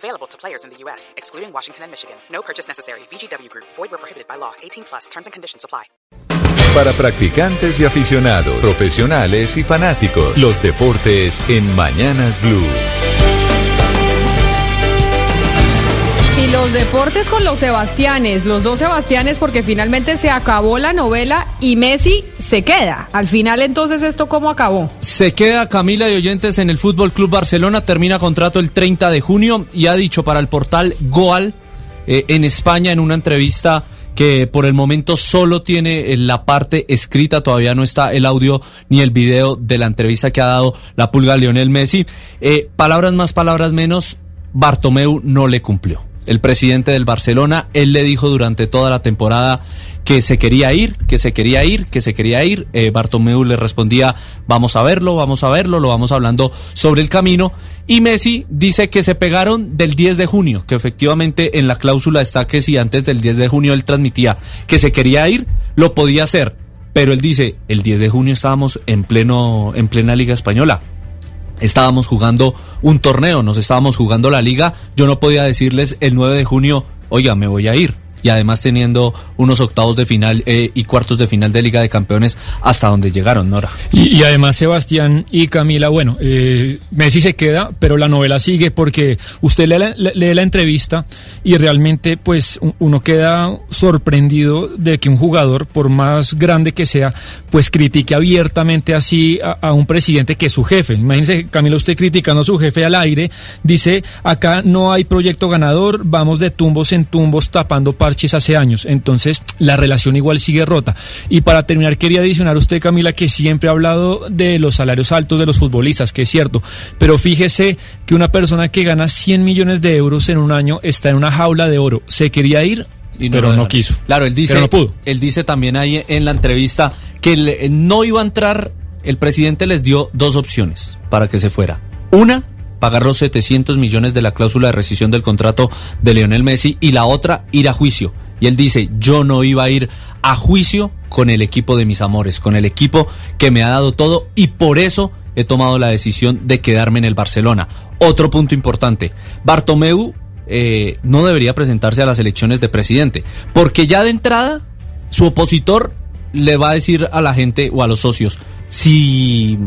Available to players in the U.S., excluding Washington and Michigan. No purchase necessary. VGW Group. Void where prohibited by law. 18 plus. Terms and conditions apply. Para practicantes y aficionados, profesionales y fanáticos, los deportes en Mañanas Blue. Y los deportes con los Sebastianes, los dos Sebastianes, porque finalmente se acabó la novela y Messi se queda. Al final, entonces, ¿esto cómo acabó? Se queda Camila de Oyentes en el Fútbol Club Barcelona, termina contrato el 30 de junio y ha dicho para el portal Goal eh, en España en una entrevista que por el momento solo tiene la parte escrita, todavía no está el audio ni el video de la entrevista que ha dado la pulga Lionel Messi. Eh, palabras más, palabras menos, Bartomeu no le cumplió el presidente del Barcelona, él le dijo durante toda la temporada que se quería ir, que se quería ir, que se quería ir. Eh, Bartomeu le respondía, vamos a verlo, vamos a verlo, lo vamos hablando sobre el camino. Y Messi dice que se pegaron del 10 de junio, que efectivamente en la cláusula está que si antes del 10 de junio él transmitía que se quería ir, lo podía hacer. Pero él dice, el 10 de junio estábamos en pleno, en plena Liga Española estábamos jugando un torneo, nos estábamos jugando la liga, yo no podía decirles el 9 de junio, oiga, me voy a ir y además teniendo unos octavos de final eh, y cuartos de final de Liga de Campeones hasta donde llegaron, Nora. Y, además Sebastián y Camila, bueno, eh, Messi se queda, pero la novela sigue porque usted lee la, lee la, entrevista y realmente pues uno queda sorprendido de que un jugador, por más grande que sea, pues critique abiertamente así a, un presidente que es su jefe. Imagínese, Camila, usted criticando a su jefe al aire, dice, acá no hay proyecto ganador, vamos de tumbos en tumbos tapando hace años. Entonces, la relación igual sigue rota. Y para terminar, quería adicionar a usted, Camila, que siempre ha hablado de los salarios altos de los futbolistas, que es cierto. Pero fíjese que una persona que gana 100 millones de euros en un año está en una jaula de oro. Se quería ir, pero no quiso. Claro, él dice, Él dice también ahí en la entrevista que no iba a entrar, el presidente les dio dos opciones para que se fuera. Una, pagar los 700 millones de la cláusula de rescisión del contrato de Lionel Messi y la otra ir a juicio. Y él dice, yo no iba a ir a juicio con el equipo de mis amores, con el equipo que me ha dado todo y por eso he tomado la decisión de quedarme en el Barcelona. Otro punto importante, Bartomeu eh, no debería presentarse a las elecciones de presidente, porque ya de entrada su opositor le va a decir a la gente o a los socios, si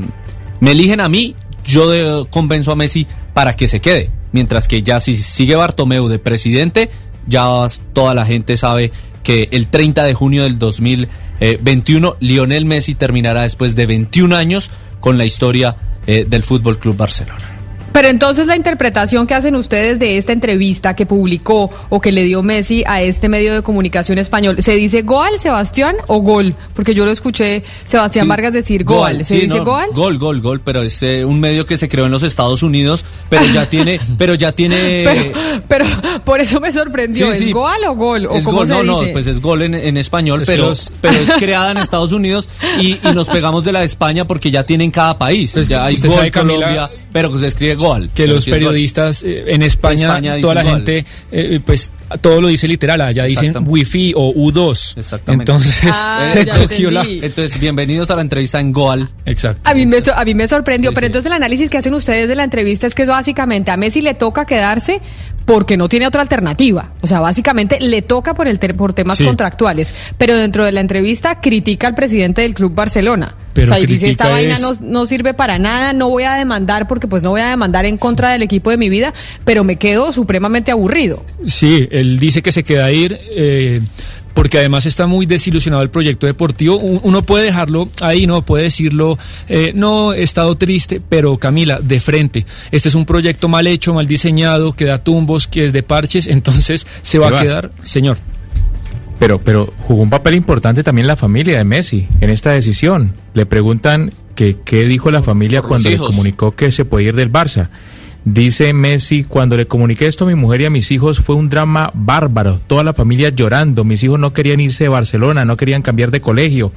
me eligen a mí, yo convenzo a Messi para que se quede. Mientras que ya si sigue Bartomeu de presidente, ya toda la gente sabe que el 30 de junio del 2021 Lionel Messi terminará después de 21 años con la historia eh, del Fútbol Club Barcelona. Pero entonces la interpretación que hacen ustedes de esta entrevista que publicó o que le dio Messi a este medio de comunicación español, ¿se dice Goal, Sebastián, o Gol? Porque yo lo escuché Sebastián Vargas decir Goal. ¿Se dice Goal? Gol, Gol, Gol, pero es eh, un medio que se creó en los Estados Unidos, pero ya tiene, pero ya tiene. Pero, por eso me sorprendió. ¿Es Goal o Gol? ¿O cómo no, no, pues es Gol en, español, pero, pero es creada en Estados Unidos y, nos pegamos de la de España porque ya tienen cada país. Pues ya hay Gol, Colombia, pero se escribe que los periodistas eh, en España, toda la gente, eh, pues todo lo dice literal, allá dicen wifi o U2. Exactamente. Entonces, ah, se cogió la... Entonces, bienvenidos a la entrevista en Goal. Exacto. A mí me, a mí me sorprendió, pero entonces el análisis que hacen ustedes de la entrevista es que básicamente a Messi le toca quedarse porque no tiene otra alternativa. O sea, básicamente le toca por, el por temas contractuales. Pero dentro de la entrevista critica al presidente del Club Barcelona. Pero o sea, y dice, esta vaina no, no, sirve para nada, no voy a demandar porque pues no voy a demandar en contra del equipo de mi vida, pero me quedo supremamente aburrido. Sí, él dice que se queda a ir. Eh, porque además está muy desilusionado el proyecto deportivo. Uno puede dejarlo ahí, no puede decirlo, eh, no, he estado triste, pero Camila, de frente, este es un proyecto mal hecho, mal diseñado, que da tumbos, que es de parches, entonces se, va a quedar, señor. Pero, pero jugó un papel importante también la familia de Messi en esta decisión. Le preguntan que qué dijo la familia cuando le comunicó que se puede ir del Barça. Dice Messi, cuando le comuniqué esto a mi mujer y a mis hijos fue un drama bárbaro, toda la familia llorando, mis hijos no querían irse de Barcelona, no querían cambiar de colegio.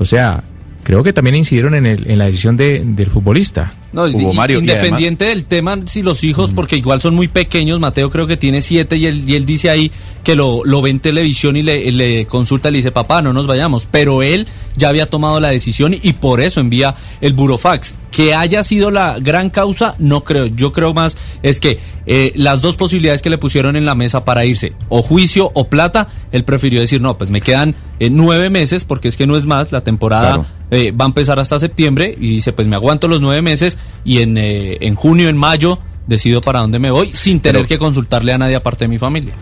O sea, creo que también incidieron en, el, en la decisión de, del futbolista. No, Hugo Mario, independiente del tema, si los hijos, porque igual son muy pequeños, Mateo creo que tiene siete y él, y él dice ahí que lo, lo ve en televisión y le, le consulta, le dice, papá, no nos vayamos. Pero él ya había tomado la decisión y por eso envía el burofax. Que haya sido la gran causa, no creo. Yo creo más es que eh, las dos posibilidades que le pusieron en la mesa para irse, o juicio o plata, él prefirió decir, no, pues me quedan eh, nueve meses, porque es que no es más, la temporada Claro. eh, va a empezar hasta septiembre y dice, pues me aguanto los nueve meses y en, eh, en junio, en mayo, decido para dónde me voy sin tener Pero- que consultarle a nadie aparte de mi familia.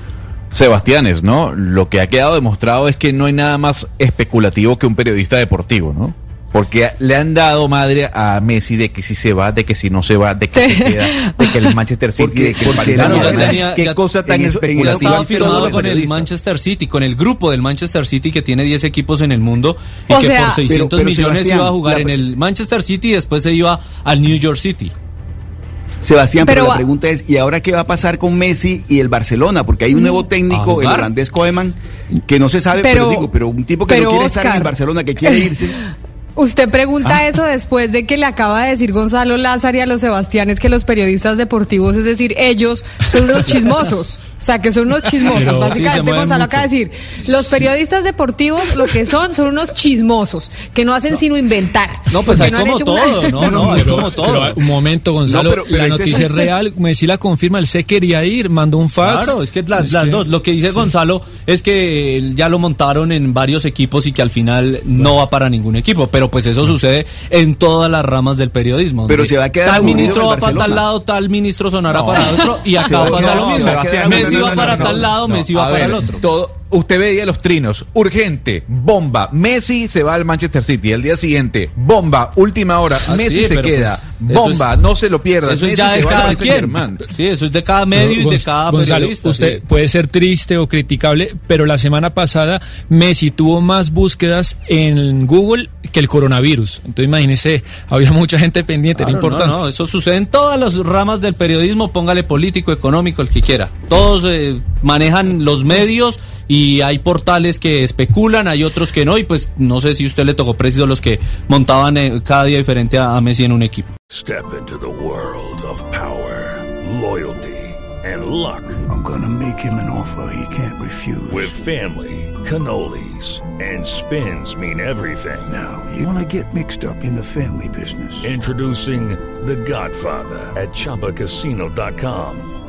Sebastianes, ¿no? Lo que ha quedado demostrado es que no hay nada más especulativo que un periodista deportivo, ¿no? Porque le han dado madre a Messi de que si se va, de que si no se va, de que se queda, de que el Manchester City, Porque- de que porque tenía- Qué ya- cosa tan especulativa firmado con el. Manchester City, con el grupo del Manchester City que tiene 10 equipos en el mundo y O que sea- por 600 pero, millones iba a jugar la- en el Manchester City y después se iba al New York City. Sebastián, pero, Pero la pregunta es, ¿y ahora qué va a pasar con Messi y el Barcelona? Porque hay un nuevo a técnico, el holandés Koeman, que no se sabe, pero, Pero- digo, pero un tipo que no quiere estar en el. Barcelona, que quiere irse. Usted pregunta Ah. eso después de que le acaba de decir Gonzalo Lázaro y a los Sebastianes que los periodistas deportivos, es decir, ellos son unos chismosos. O sea, que son unos chismosos. Pero- Sí, Básicamente mueven Gonzalo acaba de decir, los periodistas deportivos lo que son son unos chismosos, que no hacen sino inventar. No, pues hay no como una- todo, ¿no? No, hay como todo. Pero, un momento, Gonzalo. No, pero- pero la noticia es- es real. Messi la confirma. Él se quería ir, mandó un fax. Claro, es que las, Es las que- dos. Lo que dice Gonzalo es que él ya lo montaron en varios equipos y que al final no va para ningún equipo. Pero pues eso sucede en todas las ramas del periodismo. Pero se va a quedar Tal ministro va para tal lado, tal ministro sonará No. para otro. Y acá pasa lo no, mismo. Messi va para tal lado, Messi va para el otro. Todo, usted veía los trinos. Urgente, bomba. Messi se va al Manchester City. El día siguiente, bomba. Última hora, Ah, Messi se queda. pues, bomba, es- no se lo pierda. Eso es Messi ya de cada quien. Sí, eso es de cada medio y de cada Gonzalo, periodista. usted sí. puede ser triste o criticable, pero la semana pasada Messi tuvo más búsquedas en Google que el coronavirus. Entonces imagínese, había mucha gente pendiente, era Claro, importante. No, no, eso sucede en todas las ramas del periodismo, póngale político, económico, el que quiera. Todos eh, manejan los medios y hay portales que especulan, hay otros que no, y pues no sé si usted le tocó preciso los que montaban eh, cada día diferente a, a Messi en un equipo. Step into the world of power, loyalty, and luck. I'm gonna make him an offer he can't refuse. With family, cannolis, and spins mean everything. Now, you wanna get mixed up in the family business. Introducing The Godfather at ChumbaCasino.com.